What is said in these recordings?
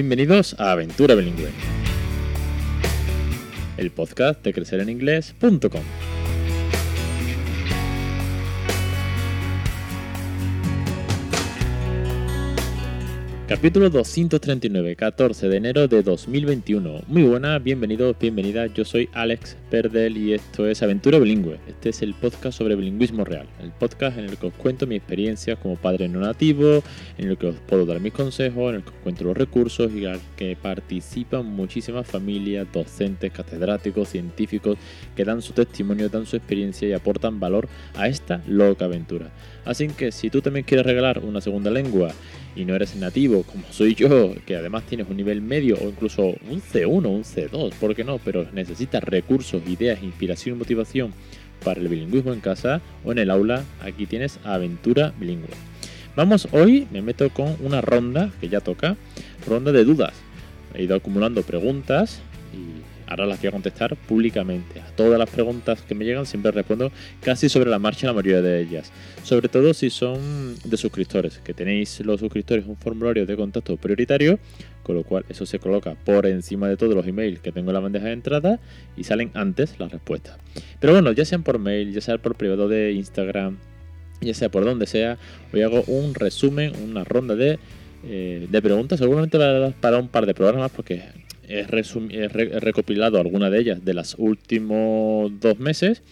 Bienvenidos a Aventura Bilingüe, el podcast de crecereninglés.com. Capítulo 239, 14 de enero de 2021. Muy buenas, bienvenidos, bienvenidas. Yo soy Alex Perdel y esto es Aventura Bilingüe. Este es el podcast sobre bilingüismo real. El podcast en el que os cuento mi experiencia como padre no nativo, en el que os puedo dar mis consejos, en el que os cuento los recursos y al que participan muchísimas familias, docentes, catedráticos, científicos que dan su testimonio, dan su experiencia y aportan valor a esta loca aventura. Así que si tú también quieres regalar una segunda lengua, y no eres nativo como soy yo, que además tienes un nivel medio o incluso un C1, un C2, ¿por qué no? Pero necesitas recursos, ideas, inspiración y motivación para el bilingüismo en casa o en el aula, aquí tienes Aventura Bilingüe. Vamos hoy, me meto con una ronda que ya toca, ronda de dudas. He ido acumulando preguntas y ahora las voy a contestar públicamente. A todas las preguntas que me llegan siempre respondo casi sobre la marcha la mayoría de ellas. Sobre todo si son de suscriptores, que tenéis los suscriptores un formulario de contacto prioritario, con lo cual eso se coloca por encima de todos los emails que tengo en la bandeja de entrada y salen antes las respuestas. Pero bueno, ya sean por mail, ya sea por privado de Instagram, ya sea por donde sea, hoy hago un resumen, una ronda de, eh, de preguntas, seguramente para un par de programas porque he, recopilado algunas de ellas de los últimos dos meses,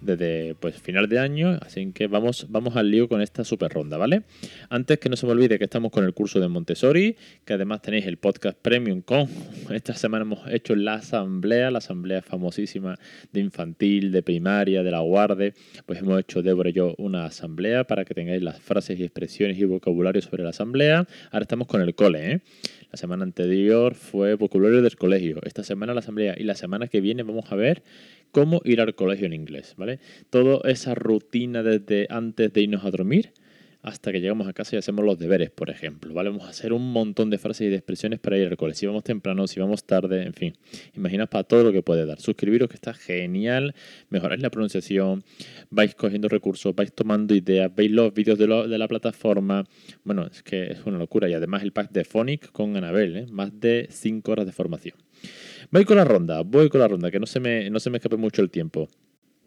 desde pues final de año, así que vamos, vamos al lío con esta super ronda, ¿vale? Antes que no se me olvide que estamos con el curso de Montessori, que además tenéis el podcast premium con, esta semana hemos hecho la asamblea, la asamblea famosísima de infantil, de primaria, de la guarde, pues hemos hecho Débora y yo una asamblea para que tengáis las frases y expresiones y vocabulario sobre la asamblea. Ahora estamos con el cole, ¿eh? La semana anterior fue vocabulario del colegio. Esta semana la asamblea. Y la semana que viene vamos a ver cómo ir al colegio en inglés, ¿vale? Toda esa rutina desde antes de irnos a dormir hasta que llegamos a casa y hacemos los deberes, por ejemplo. Vamos a hacer un montón de frases y de expresiones para ir al colegio. Si vamos temprano, si vamos tarde, en fin. Imaginaos para todo lo que puede dar. Suscribiros que está genial, mejoráis la pronunciación, vais cogiendo recursos, vais tomando ideas, veis los vídeos de, de la plataforma. Bueno, es que es una locura. Y además el pack de Phonic con Anabel, ¿eh? más de 5 horas de formación. Voy con la ronda, voy con la ronda, que no se me, no se me escape mucho el tiempo.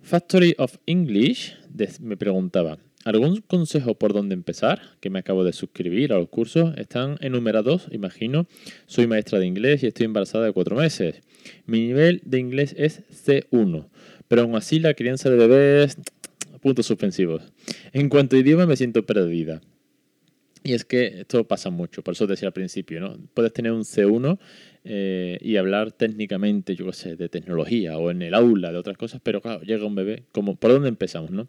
Factory of English me preguntaba, ¿Algún consejo por dónde empezar? Que me acabo de suscribir a los cursos. Están enumerados, imagino. Soy maestra de inglés y estoy embarazada de cuatro meses. Mi nivel de inglés es C1, pero aún así la crianza de bebés... Puntos suspensivos. En cuanto a idioma me siento perdida. Y es que esto pasa mucho, por eso te decía al principio, ¿no? Puedes tener un C1 eh, y hablar técnicamente, yo qué sé, de tecnología o en el aula, de otras cosas, pero claro, llega un bebé, como, ¿por dónde empezamos, no?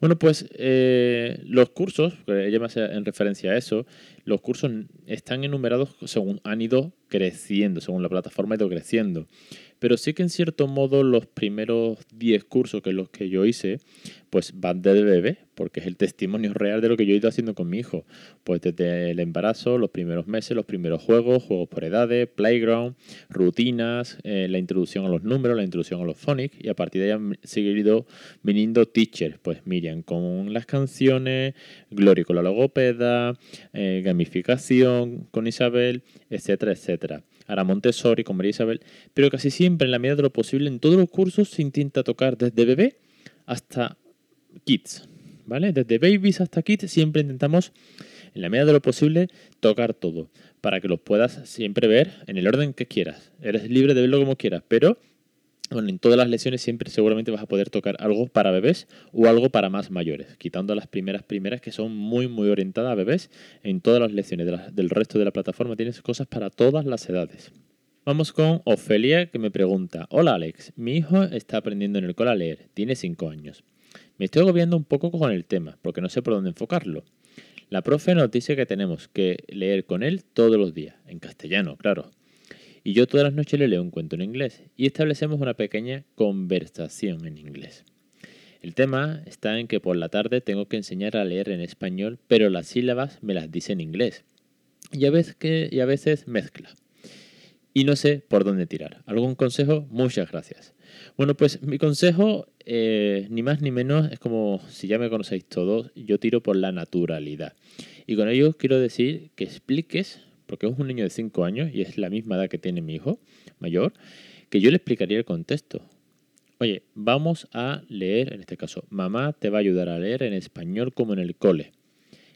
Bueno, pues eh, los cursos, ella me hace en referencia a eso, los cursos están enumerados según han ido creciendo, según la plataforma ha ido creciendo. Pero sí que en cierto modo los primeros 10 cursos que los que yo hice, pues van de bebé, porque es el testimonio real de lo que yo he ido haciendo con mi hijo. Pues desde el embarazo, los primeros meses, los primeros juegos, juegos por edades, playground, rutinas, eh, la introducción a los números, la introducción a los phonics, y a partir de ahí han seguido viniendo teachers, pues Miriam con las canciones, Gloria con la logopeda, eh, gamificación con Isabel, etcétera, etcétera. Ahora Montessori con María Isabel, pero casi siempre en la medida de lo posible en todos los cursos se intenta tocar desde bebé hasta kids, ¿vale? Desde babies hasta kids siempre intentamos en la medida de lo posible tocar todo para que los puedas siempre ver en el orden que quieras. Eres libre de verlo como quieras, pero bueno, en todas las lecciones siempre seguramente vas a poder tocar algo para bebés o algo para más mayores, quitando las primeras primeras que son muy muy orientadas a bebés. En todas las lecciones del resto de la plataforma tienes cosas para todas las edades. Vamos con Ofelia que me pregunta, hola Alex, mi hijo está aprendiendo en el cole a leer, tiene 5 años. Me estoy agobiando un poco con el tema, porque no sé por dónde enfocarlo. La profe nos dice que tenemos que leer con él todos los días, en castellano, claro, y yo todas las noches le leo un cuento en inglés y establecemos una pequeña conversación en inglés. El tema está en que por la tarde tengo que enseñar a leer en español, pero las sílabas me las dice en inglés. Y a veces, mezcla. Y no sé por dónde tirar. ¿Algún consejo? Muchas gracias. Bueno, pues mi consejo, eh, ni más ni menos, es como si ya me conocéis todos, yo tiro por la naturalidad. Y con ello quiero decir que expliques porque es un niño de 5 años y es la misma edad que tiene mi hijo mayor, que yo le explicaría el contexto. Oye, vamos a leer, en este caso, mamá te va a ayudar a leer en español como en el cole.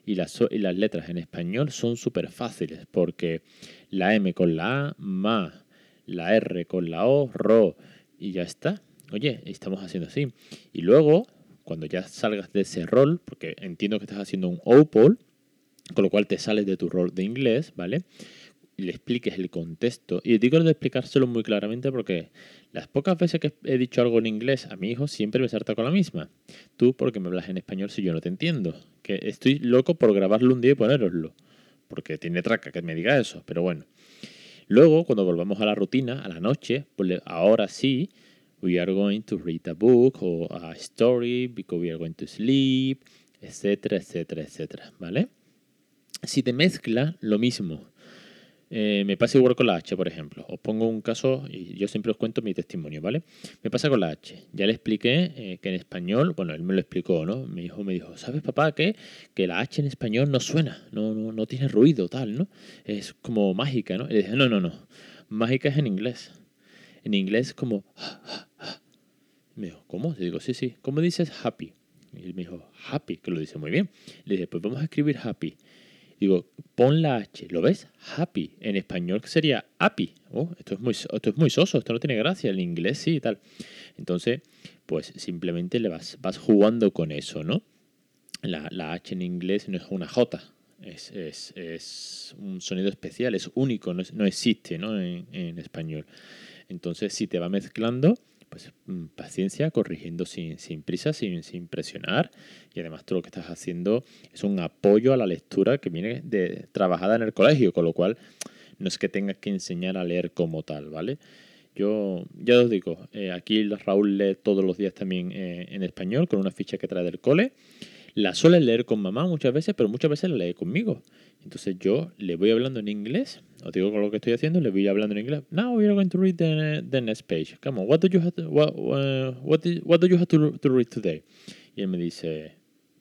Y las, y las letras en español son súper fáciles porque la M con la A, ma, la R con la O, ro, y ya está. Oye, estamos haciendo así. Y luego, cuando ya salgas de ese rol, porque entiendo que estás haciendo un OPOL, con lo cual te sales de tu rol de inglés, ¿vale? Y le expliques el contexto. Y digo de explicárselo muy claramente porque las pocas veces que he dicho algo en inglés a mi hijo siempre me salta con la misma. Tú porque me hablas en español si yo no te entiendo. Que estoy loco por grabarlo un día y ponéroslo. Porque tiene traca que me diga eso, pero bueno. Luego, cuando volvamos a la rutina, a la noche, pues ahora sí, we are going to read a book o a story because we are going to sleep, etcétera, etcétera, etcétera, ¿vale? Si te mezcla, lo mismo. Eh, me pasa igual con la H, por ejemplo. Os pongo un caso y yo siempre os cuento mi testimonio, ¿vale? Me pasa con la H. Ya le expliqué eh, que en español, bueno, él me lo explicó, ¿no? Mi hijo me dijo, ¿sabes, papá, que, que la H en español no suena, no, no, no tiene ruido, tal, ¿no? Es como mágica, ¿no? Y le dije, no, no, no. Mágica es en inglés. En inglés como... Me dijo, ¿cómo? Le digo, sí, sí. ¿Cómo dices happy? Y él me dijo, happy, que lo dice muy bien. Le dije, pues vamos a escribir happy. Digo, pon la H, ¿lo ves? Happy. En español sería happy. Esto, es muy, esto es muy soso, esto no tiene gracia. En inglés sí y tal. Entonces, pues simplemente le vas, vas jugando con eso, ¿no? La, la H en inglés no es una J. Es, es, es un sonido especial, es único, no, no existe ¿no? En, en español. Entonces, si te va mezclando, pues mm, paciencia, corrigiendo sin, prisa, sin, sin, presionar. Y además todo lo que estás haciendo es un apoyo a la lectura que viene de, trabajada en el colegio, con lo cual no es que tengas que enseñar a leer como tal, ¿vale? Yo ya os digo, eh, aquí Raúl lee todos los días también eh, en español con una ficha que trae del cole. La suele leer con mamá muchas veces, pero muchas veces la lee conmigo. Entonces yo le voy hablando en inglés, os digo con lo que estoy haciendo, le voy hablando en inglés. Now we are going to read the, the next page. Come on, what do you have to, what, uh, what, what do you have to, to, read today? Y él me dice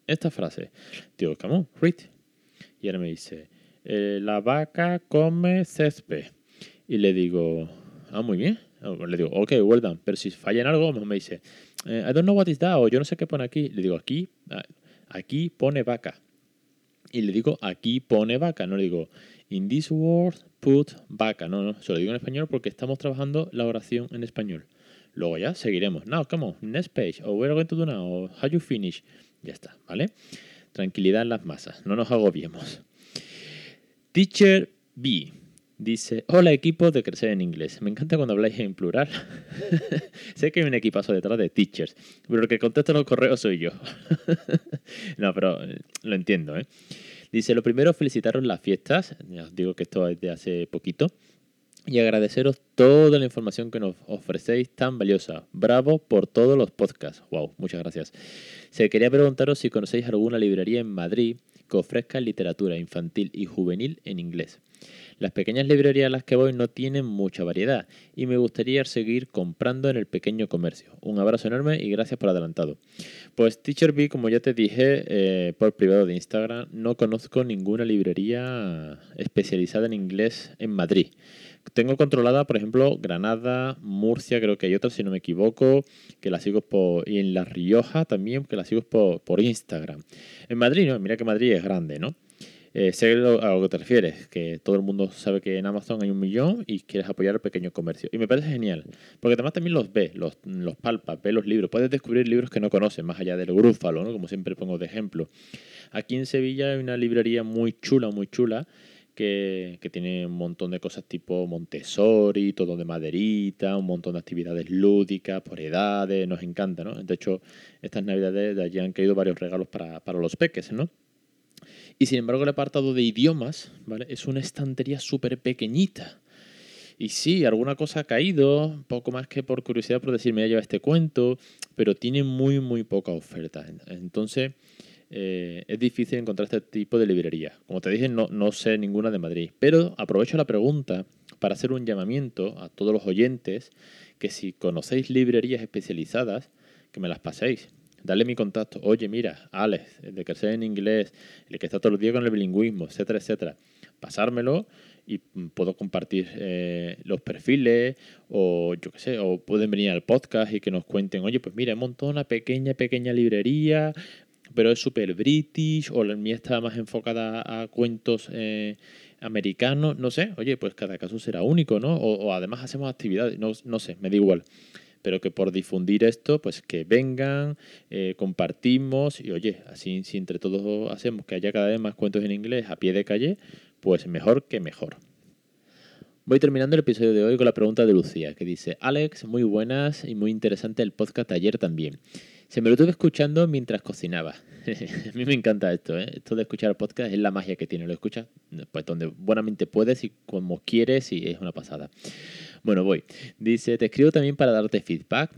esta frase. Digo, come on, read. Y él me dice, eh, la vaca come césped. Y le digo, ah, muy bien. Le digo, ok, well done. Pero si falla en algo, me dice, eh, I don't know what is that, o yo no sé qué pone aquí. Le digo, aquí, ah, aquí pone vaca y le digo aquí pone vaca, no le digo in this word put vaca, no, no, se lo digo en español porque estamos trabajando la oración en español. Luego ya seguiremos. Now, come on, next page, o we're going to do now, or how you finish. Ya está, ¿vale? Tranquilidad en las masas, no nos agobiemos. Teacher B. Dice, hola equipo de Crecer en Inglés. Me encanta cuando habláis en plural. sé que hay un equipazo detrás de teachers, pero el que contesta los correos soy yo. no, pero eh, lo entiendo, ¿eh? Dice, lo primero, felicitaros las fiestas. Ya os digo que esto es de hace poquito. Y agradeceros toda la información que nos ofrecéis tan valiosa. Bravo por todos los podcasts. Wow, muchas gracias. Se quería preguntaros si conocéis alguna librería en Madrid que ofrezca literatura infantil y juvenil en inglés. Las pequeñas librerías a las que voy no tienen mucha variedad y me gustaría seguir comprando en el pequeño comercio. Un abrazo enorme y gracias por adelantado. Pues Teacher B, como ya te dije eh, por privado de Instagram, no conozco ninguna librería especializada en inglés en Madrid. Tengo controlada, por ejemplo, Granada, Murcia, creo que hay otras, si no me equivoco, que las sigo por. y en La Rioja también, que las sigo por, por Instagram. En Madrid, no, mira que Madrid es grande, ¿no? Eh, sé a lo que te refieres, que todo el mundo sabe que en Amazon hay un millón y quieres apoyar el pequeño comercio. Y me parece genial, porque además también los ves, los, los palpas, ves los libros, puedes descubrir libros que no conoces, más allá del grúfalo, ¿no? como siempre pongo de ejemplo. Aquí en Sevilla hay una librería muy chula, muy chula, que, que, tiene un montón de cosas tipo Montessori, todo de maderita, un montón de actividades lúdicas por edades, nos encanta, ¿no? De hecho, estas navidades de allí han caído varios regalos para, para los peques, ¿no? Y sin embargo el apartado de idiomas, ¿vale? Es una estantería súper pequeñita. Y sí, alguna cosa ha caído, poco más que por curiosidad por decirme, ya lleva este cuento, pero tiene muy, muy poca oferta. Entonces, eh, es difícil encontrar este tipo de librería. Como te dije, no, no sé ninguna de Madrid. Pero aprovecho la pregunta para hacer un llamamiento a todos los oyentes que si conocéis librerías especializadas, que me las paséis Dale mi contacto. Oye, mira, Alex, de que sea en inglés, el que está todo el día con el bilingüismo, etcétera, etcétera. Pasármelo y puedo compartir eh, los perfiles o yo qué sé, o pueden venir al podcast y que nos cuenten, oye, pues mira, he montado una pequeña, pequeña librería, pero es súper british o la mía está más enfocada a cuentos eh, americanos, no sé, oye, pues cada caso será único, ¿no? O, además hacemos actividades, no, no sé, me da igual pero que por difundir esto, pues que vengan, eh, compartimos y oye, así si entre todos hacemos que haya cada vez más cuentos en inglés a pie de calle, pues mejor que mejor. Voy terminando el episodio de hoy con la pregunta de Lucía, que dice, Alex, muy buenas y muy interesante el podcast ayer también. Se me lo estuve escuchando mientras cocinaba. a mí me encanta esto, ¿eh? Esto de escuchar podcast es la magia que tiene. Lo escuchas pues donde buenamente puedes y como quieres y es una pasada. Bueno, voy. Dice, te escribo también para darte feedback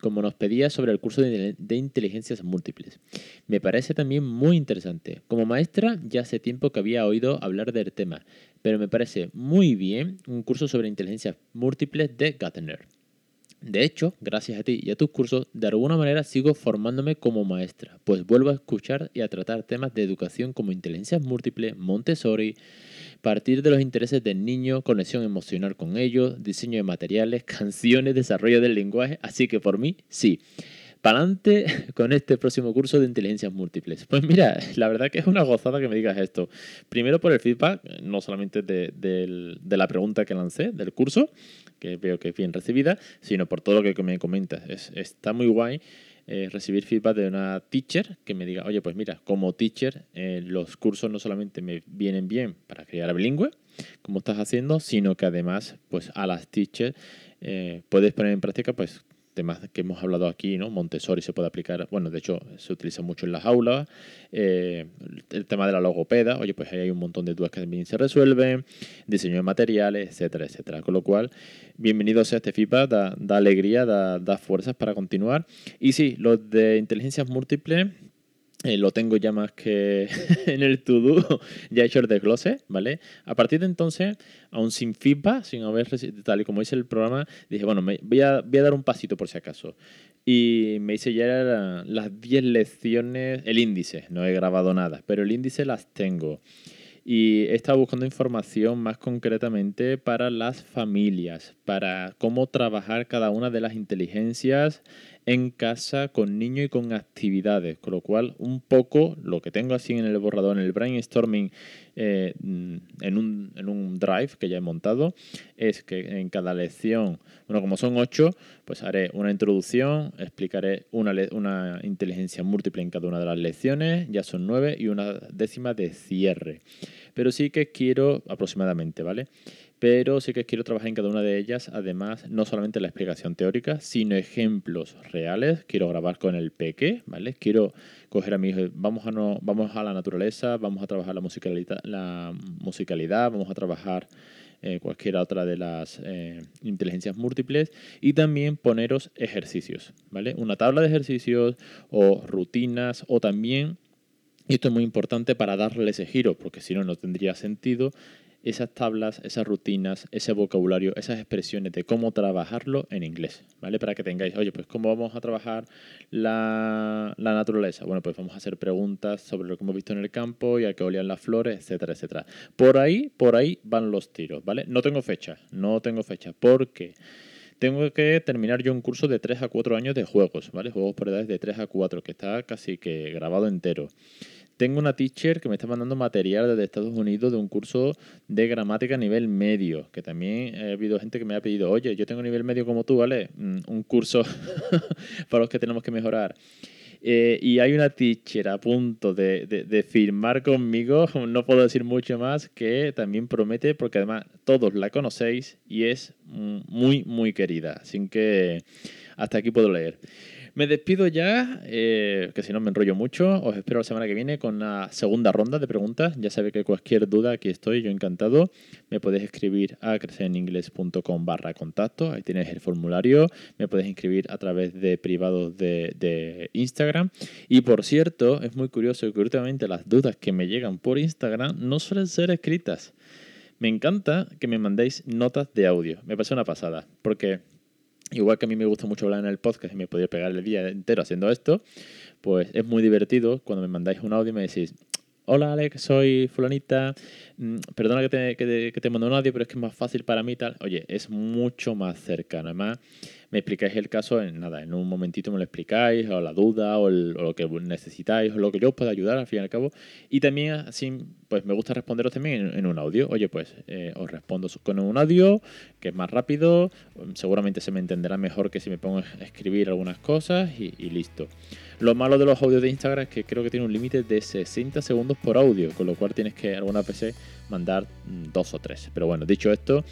como nos pedías sobre el curso de, inteligencias múltiples. Me parece también muy interesante. Como maestra ya hace tiempo que había oído hablar del tema, pero me parece muy bien un curso sobre inteligencias múltiples de Gartner. De hecho, gracias a ti y a tus cursos, de alguna manera sigo formándome como maestra, pues vuelvo a escuchar y a tratar temas de educación como inteligencias múltiples, Montessori, partir de los intereses del niño, conexión emocional con ellos, diseño de materiales, canciones, desarrollo del lenguaje, así que por mí, sí. Para adelante con este próximo curso de inteligencias múltiples. Pues mira, la verdad que es una gozada que me digas esto. Primero por el feedback, no solamente de, la pregunta que lancé del curso, que veo que es bien recibida, sino por todo lo que me comentas. está muy guay eh, recibir feedback de una teacher que me diga, oye, pues mira, como teacher, eh, los cursos no solamente me vienen bien para crear bilingüe, como estás haciendo, sino que además, pues a las teachers eh, puedes poner en práctica, pues temas que hemos hablado aquí, ¿no? Montessori se puede aplicar, bueno, de hecho se utiliza mucho en las aulas, el tema de la logopeda, oye, pues ahí hay un montón de dudas que también se resuelven, diseño de materiales, etcétera, etcétera. Con lo cual, bienvenido sea este feedback, da, alegría, da, da, fuerzas para continuar. Y sí, los de inteligencias múltiples eh, lo tengo ya más que en el to-do, ya he hecho el desglose, ¿vale? A partir de entonces, aún sin feedback, sin haber, tal y como dice el programa, dije, bueno, me, voy, a, voy a dar un pasito por si acaso. Y me hice ya las 10 lecciones, el índice, no he grabado nada, pero el índice las tengo. Y he estado buscando información más concretamente para las familias, para cómo trabajar cada una de las inteligencias en casa con niños y con actividades, con lo cual un poco lo que tengo así en el borrador, en el brainstorming, eh, en, un, en, un, drive que ya he montado, es que en cada lección, bueno, como son ocho, pues haré una introducción, explicaré una, una inteligencia múltiple en cada una de las lecciones, ya son nueve, y una décima de cierre. Pero sí que quiero aproximadamente, ¿vale? Pero sí que quiero trabajar en cada una de ellas, además, no solamente la explicación teórica, sino ejemplos reales. Quiero grabar con el peque, ¿vale? Quiero coger a mi hijo, vamos a, no, vamos a la naturaleza, vamos a trabajar la musicalidad, la musicalidad vamos a trabajar eh, cualquier otra de las eh, inteligencias múltiples y también poneros ejercicios, ¿vale? Una tabla de ejercicios o rutinas o también y esto es muy importante para darle ese giro, porque si no, no tendría sentido esas tablas, esas rutinas, ese vocabulario, esas expresiones de cómo trabajarlo en inglés, ¿vale? Para que tengáis, oye, pues ¿cómo vamos a trabajar la, naturaleza? Bueno, pues vamos a hacer preguntas sobre lo que hemos visto en el campo y a qué olían las flores, etcétera, etcétera. Por ahí, por ahí van los tiros, ¿vale? No tengo fecha, no tengo fecha, porque tengo que terminar yo un curso de 3 a 4 años de juegos, ¿vale? Juegos por edades de 3 a 4, que está casi que grabado entero. Tengo una teacher que me está mandando material desde Estados Unidos de un curso de gramática a nivel medio, que también ha habido gente que me ha pedido, oye, yo tengo nivel medio como tú, ¿vale? Mm, un curso para los que tenemos que mejorar. Eh, y hay una teacher a punto de, de, firmar conmigo, no puedo decir mucho más, que también promete, porque además todos la conocéis y es muy, muy querida. Así que hasta aquí puedo leer. Me despido ya, eh, que si no me enrollo mucho. Os espero la semana que viene con la segunda ronda de preguntas. Ya sabéis que cualquier duda aquí estoy, yo encantado. Me podéis escribir a crecereningles.com barra contacto. Ahí tenéis el formulario. Me podéis inscribir a través de privados de, de Instagram. Y por cierto, es muy curioso que últimamente las dudas que me llegan por Instagram no suelen ser escritas. Me encanta que me mandéis notas de audio. Me parece una pasada. Porque Igual que a mí me gusta mucho hablar en el podcast y me podría pegar el día entero haciendo esto, pues es muy divertido cuando me mandáis un audio y me decís, hola Alex, soy fulanita, mm, perdona que te, que, mando un audio, pero es que es más fácil para mí tal. Oye, es mucho más cercano. Además, me explicáis el caso en nada, en un momentito me lo explicáis, o la duda, o, lo que necesitáis, o lo que yo os pueda ayudar al fin y al cabo. Y también así, pues me gusta responderos también en, un audio. Oye, pues eh, os respondo con un audio, que es más rápido, seguramente se me entenderá mejor que si me pongo a escribir algunas cosas y, listo. Lo malo de los audios de Instagram es que creo que tiene un límite de 60 segundos por audio, con lo cual tienes que en alguna PC mandar mm, dos o tres. Pero bueno, dicho esto,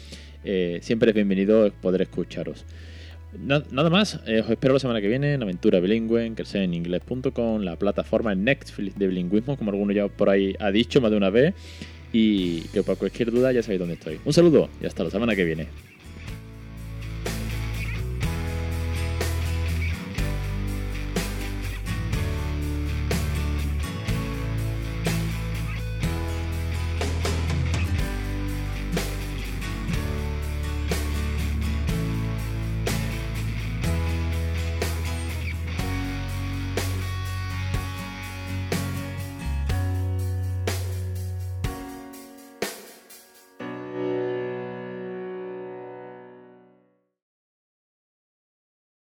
eh, siempre es bienvenido poder escucharos. Nada más, eh, os espero la semana que viene en Aventura Bilingüe, en inglés.com, la plataforma Netflix de bilingüismo, como alguno ya por ahí ha dicho más de una vez. Y que por cualquier duda ya sabéis dónde estoy. Un saludo y hasta la semana que viene.